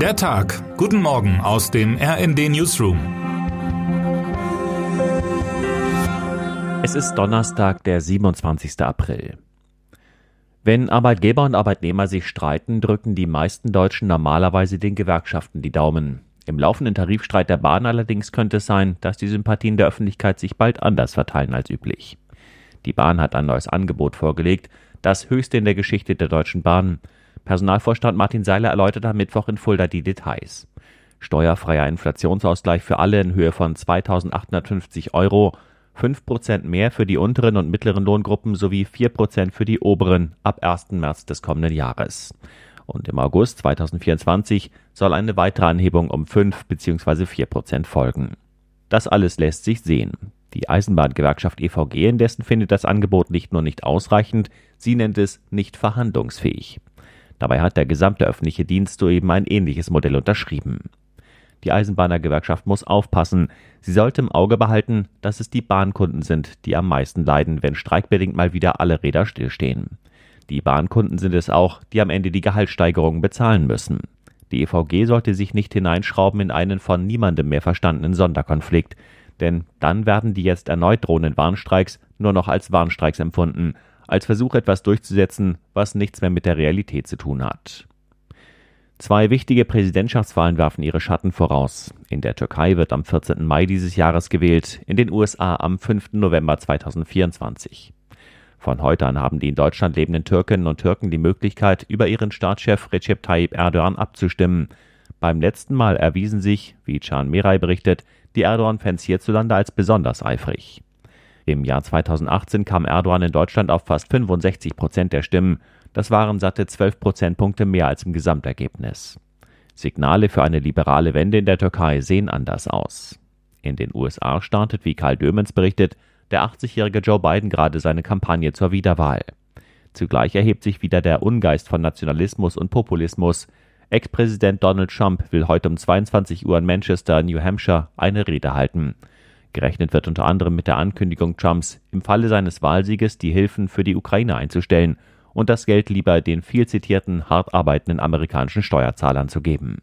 Der Tag. Guten Morgen aus dem RND Newsroom. Es ist Donnerstag, der 27. April. Wenn Arbeitgeber und Arbeitnehmer sich streiten, drücken die meisten Deutschen normalerweise den Gewerkschaften die Daumen. Im laufenden Tarifstreit der Bahn allerdings könnte es sein, dass die Sympathien der Öffentlichkeit sich bald anders verteilen als üblich. Die Bahn hat ein neues Angebot vorgelegt, das höchste in der Geschichte der Deutschen Bahn. Personalvorstand Martin Seiler erläutert am Mittwoch in Fulda die Details. Steuerfreier Inflationsausgleich für alle in Höhe von 2850 Euro, 5% mehr für die unteren und mittleren Lohngruppen sowie 4% für die oberen ab 1. März des kommenden Jahres. Und im August 2024 soll eine weitere Anhebung um 5 bzw. 4% folgen. Das alles lässt sich sehen. Die Eisenbahngewerkschaft EVG indessen findet das Angebot nicht nur nicht ausreichend, sie nennt es nicht verhandlungsfähig. Dabei hat der gesamte öffentliche Dienst soeben ein ähnliches Modell unterschrieben. Die Eisenbahnergewerkschaft muss aufpassen. Sie sollte im Auge behalten, dass es die Bahnkunden sind, die am meisten leiden, wenn streikbedingt mal wieder alle Räder stillstehen. Die Bahnkunden sind es auch, die am Ende die Gehaltssteigerungen bezahlen müssen. Die EVG sollte sich nicht hineinschrauben in einen von niemandem mehr verstandenen Sonderkonflikt, denn dann werden die jetzt erneut drohenden Warnstreiks nur noch als Warnstreiks empfunden, als Versuch etwas durchzusetzen, was nichts mehr mit der Realität zu tun hat. Zwei wichtige Präsidentschaftswahlen werfen ihre Schatten voraus. In der Türkei wird am 14. Mai dieses Jahres gewählt, in den USA am 5. November 2024. Von heute an haben die in Deutschland lebenden Türkinnen und Türken die Möglichkeit, über ihren Staatschef Recep Tayyip Erdogan abzustimmen. Beim letzten Mal erwiesen sich, wie Can Meray berichtet, die Erdogan-Fans hierzulande als besonders eifrig. Im Jahr 2018 kam Erdogan in Deutschland auf fast 65 Prozent der Stimmen. Das waren satte 12 Prozentpunkte mehr als im Gesamtergebnis. Signale für eine liberale Wende in der Türkei sehen anders aus. In den USA startet, wie Karl Dömens berichtet, der 80-jährige Joe Biden gerade seine Kampagne zur Wiederwahl. Zugleich erhebt sich wieder der Ungeist von Nationalismus und Populismus. Ex-Präsident Donald Trump will heute um 22 Uhr in Manchester, New Hampshire, eine Rede halten. Gerechnet wird unter anderem mit der Ankündigung Trumps, im Falle seines Wahlsieges die Hilfen für die Ukraine einzustellen und das Geld lieber den viel zitierten, hart arbeitenden amerikanischen Steuerzahlern zu geben.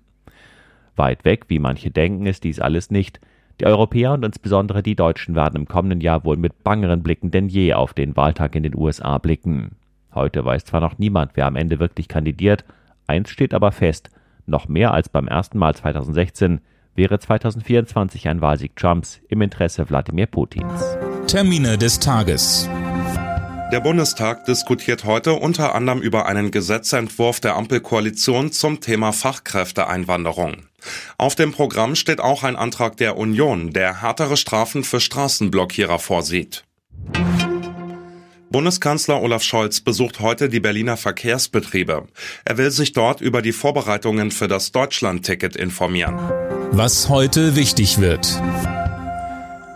Weit weg, wie manche denken, ist dies alles nicht. Die Europäer und insbesondere die Deutschen werden im kommenden Jahr wohl mit bangeren Blicken denn je auf den Wahltag in den USA blicken. Heute weiß zwar noch niemand, wer am Ende wirklich kandidiert, Eins steht aber fest, noch mehr als beim ersten Mal 2016 wäre 2024 ein Wahlsieg Trumps im Interesse Wladimir Putins. Termine des Tages. Der Bundestag diskutiert heute unter anderem über einen Gesetzentwurf der Ampelkoalition zum Thema Fachkräfteeinwanderung. Auf dem Programm steht auch ein Antrag der Union, der härtere Strafen für Straßenblockierer vorsieht. Bundeskanzler Olaf Scholz besucht heute die Berliner Verkehrsbetriebe. Er will sich dort über die Vorbereitungen für das Deutschland-Ticket informieren. Was heute wichtig wird.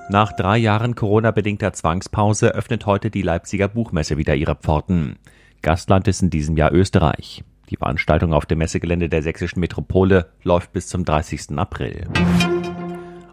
Nach drei Jahren Corona-bedingter Zwangspause öffnet heute die Leipziger Buchmesse wieder ihre Pforten. Gastland ist in diesem Jahr Österreich. Die Veranstaltung auf dem Messegelände der sächsischen Metropole läuft bis zum 30. April.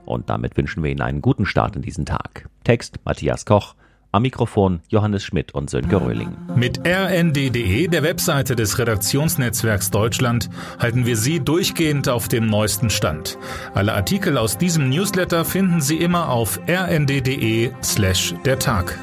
Und damit wünschen wir Ihnen einen guten Start in diesen Tag. Text Matthias Koch, am Mikrofon Johannes Schmidt und Sönke Röhling. Mit rnd.de, der Webseite des Redaktionsnetzwerks Deutschland, halten wir Sie durchgehend auf dem neuesten Stand. Alle Artikel aus diesem Newsletter finden Sie immer auf rnd.de slash der Tag.